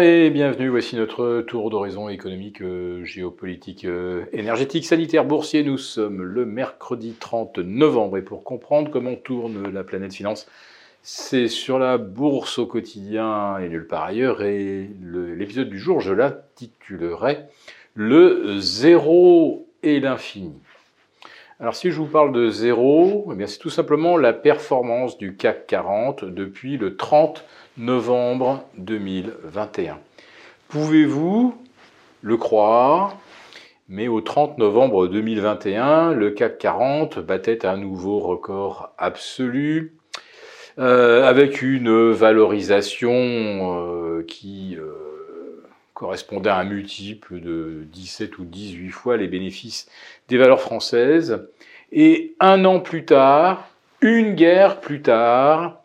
Et bienvenue. Voici notre tour d'horizon économique, euh, géopolitique, euh, énergétique, sanitaire, boursier. Nous sommes le mercredi 30 novembre et pour comprendre comment tourne la planète finance, c'est sur la bourse au quotidien et nulle part ailleurs. Et l'épisode du jour, je l'intitulerai Le zéro et l'infini. Alors si je vous parle de zéro, eh c'est tout simplement la performance du CAC 40 depuis le 30 novembre 2021. Pouvez-vous le croire mais au 30 novembre 2021, le CAC 40 battait un nouveau record absolu, euh, avec une valorisation euh, qui euh, correspondait à un multiple de 17 ou 18 fois les bénéfices des valeurs françaises. Et un an plus tard, une guerre plus tard,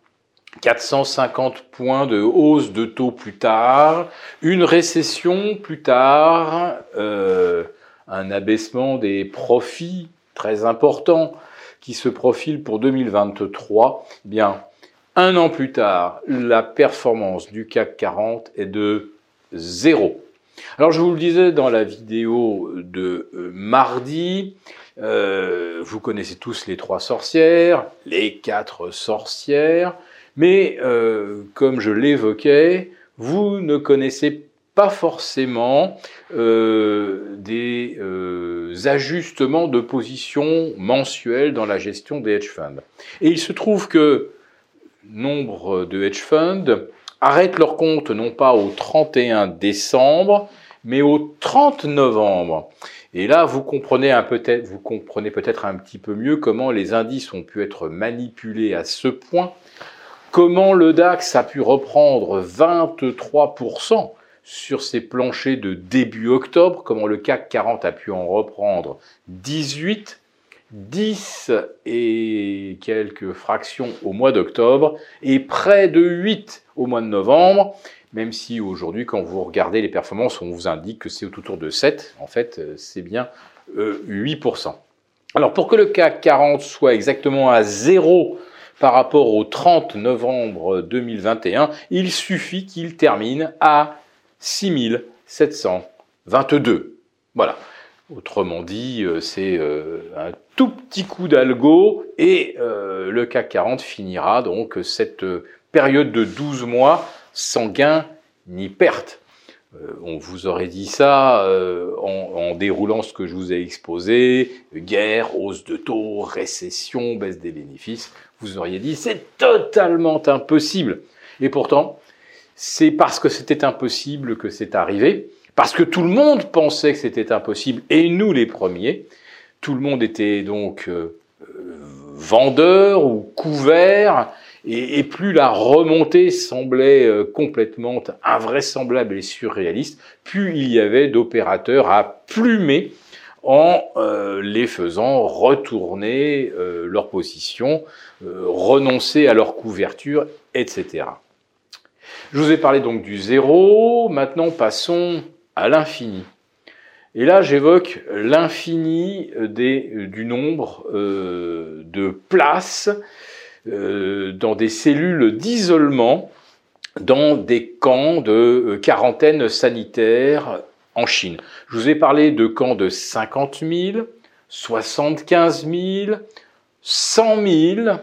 450 points de hausse de taux plus tard, une récession plus tard, euh, un abaissement des profits très important qui se profile pour 2023. Eh bien, un an plus tard, la performance du CAC 40 est de Alors je vous le disais dans la vidéo de euh, mardi, euh, vous connaissez tous les trois sorcières, les quatre sorcières. Mais euh, comme je l'évoquais, vous ne connaissez pas forcément des ajustements de position mensuels dans la gestion des hedge funds. Et il se trouve que nombre de hedge funds arrêtent leur compte non pas au 31 décembre, mais au 30 novembre. Et là, vous comprenez, peut vous comprenez peut-être un petit peu mieux comment les indices ont pu être manipulés à ce point Comment le DAX a pu reprendre 23% sur ses planchers de début octobre, comment le CAC 40 a pu en reprendre 18, 10 et quelques fractions au mois d'octobre et près de 8 au mois de novembre, même si aujourd'hui quand vous regardez les performances, on vous indique que c'est autour de 7, en fait c'est bien 8%. Euh, Alors pour que le CAC 40 soit exactement à 0 par rapport au 30 novembre 2021, il suffit qu'il termine à 6722. Voilà. Autrement dit, euh, c'est euh, un tout petit coup d'algo et euh, le CAC 40 finira donc cette période de 12 mois sans gain ni perte. Euh, on vous aurait dit ça euh, en, déroulant ce que je vous ai exposé, guerre, hausse de taux, récession, baisse des bénéfices, vous auriez dit c'est totalement impossible. Et pourtant, c'est parce que c'était impossible que c'est arrivé, parce que tout le monde pensait que c'était impossible, et nous les premiers, tout le monde était donc euh, vendeur ou couvert, et, plus la remontée semblait euh, complètement invraisemblable et surréaliste, plus il y avait d'opérateurs à plumer en euh, les faisant retourner euh, leur position, renoncer à leur couverture, etc. Je vous ai parlé donc du zéro, maintenant passons à l'infini. Et là, j'évoque l'infini du nombre de places euh, dans des cellules d'isolement dans des camps de euh, quarantaine sanitaire en Chine. Je vous ai parlé de camps de 50 000, 75 000, 100 000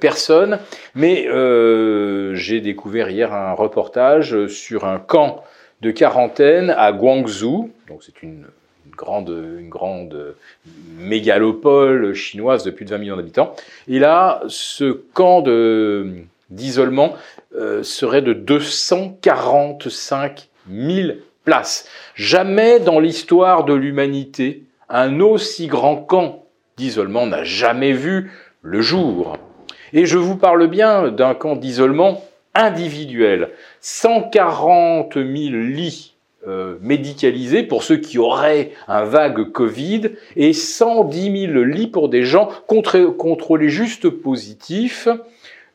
personnes, mais euh, j'ai découvert hier un reportage sur un camp de quarantaine à Guangzhou, donc c'est une grande mégalopole chinoise de plus de 20 millions d'habitants. Et là, ce camp d'isolement euh, serait de 245 000 places. Jamais dans l'histoire de l'humanité, un aussi grand camp d'isolement n'a jamais vu le jour. Et je vous parle bien d'un camp d'isolement individuel. 140 000 lits euh, médicalisés pour ceux qui auraient un vague Covid et 110 000 lits pour des gens contrôlés juste positifs,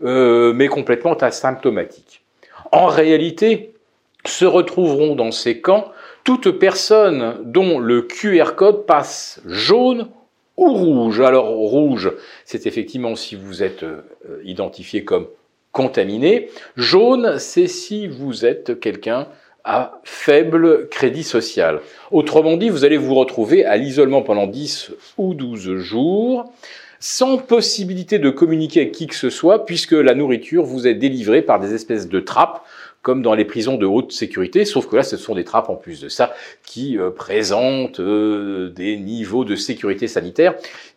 euh, mais complètement asymptomatiques. En réalité, se retrouveront dans ces camps toutes personnes dont le QR code passe jaune ou rouge. Alors rouge, c'est effectivement si vous êtes euh, identifié comme contaminé. Jaune, c'est si vous êtes quelqu'un à faible crédit social. Autrement dit, vous allez vous retrouver à l'isolement pendant 10 ou 12 jours, sans possibilité de communiquer avec qui que ce soit, puisque la nourriture vous est délivrée par des espèces de trappes comme dans les prisons de haute sécurité, sauf que là, ce sont des trappes en plus de ça qui euh, présentent euh, des niveaux de sécurité sanitaire.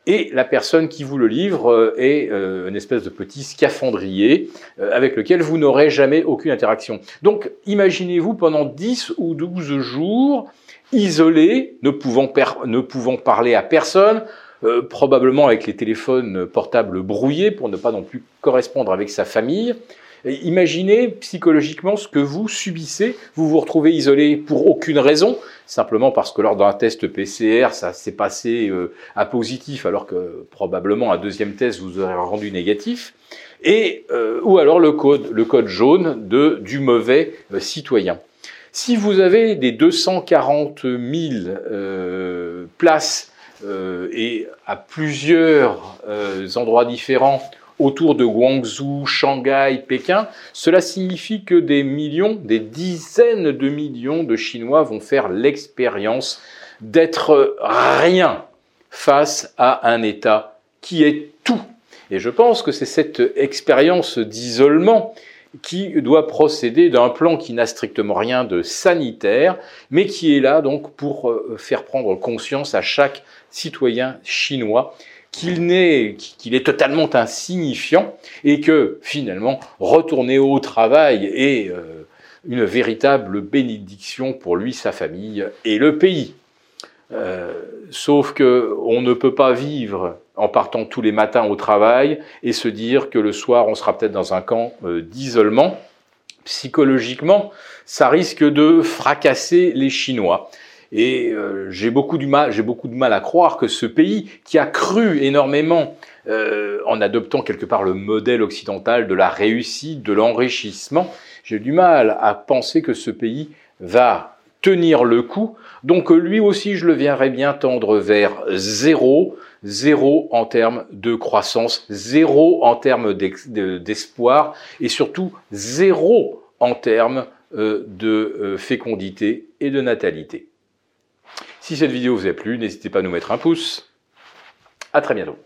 Et la personne qui vous le livre euh, est une espèce de petit scaphandrier avec lequel vous n'aurez jamais aucune interaction. Donc, imaginez-vous pendant 10 ou 12 jours, isolé, ne pouvant, ne pouvant parler à personne, probablement avec les téléphones portables brouillés pour ne pas non plus correspondre avec sa famille, Imaginez psychologiquement ce que vous subissez. Vous vous retrouvez isolé pour aucune raison, simplement parce que lors d'un test PCR, ça s'est passé euh, à positif, alors que probablement un deuxième test vous aurait rendu négatif. Et euh, ou alors le code, jaune de du mauvais euh, citoyen. Si vous avez des 240 000 places et à plusieurs endroits différents autour de Guangzhou, Shanghai, Pékin, cela signifie que des millions, des dizaines de millions de Chinois vont faire l'expérience d'être rien face à un État qui est tout. Et je pense que c'est cette expérience d'isolement qui doit procéder d'un plan qui n'a strictement rien de sanitaire, mais qui est là donc pour euh, faire prendre conscience à chaque citoyen chinois qu'il est, qu'il est totalement insignifiant et que finalement retourner au travail est euh, une véritable bénédiction pour lui, sa famille et le pays. Euh, sauf que on ne peut pas vivre en partant tous les matins au travail et se dire que le soir on sera peut-être dans un camp euh, d'isolement. Psychologiquement, ça risque de fracasser les Chinois. Et euh, j'ai beaucoup beaucoup de mal à croire que ce pays qui a cru énormément euh, en adoptant quelque part le modèle occidental de la réussite, de l'enrichissement, j'ai du mal à penser que ce pays va tenir le coup. Donc lui aussi, je le verrais bien tendre vers zéro, zéro en termes de croissance, zéro en termes d'espoir et surtout zéro en termes euh, de fécondité et de natalité. Si cette vidéo vous a plu, n'hésitez pas à nous mettre un pouce. À très bientôt.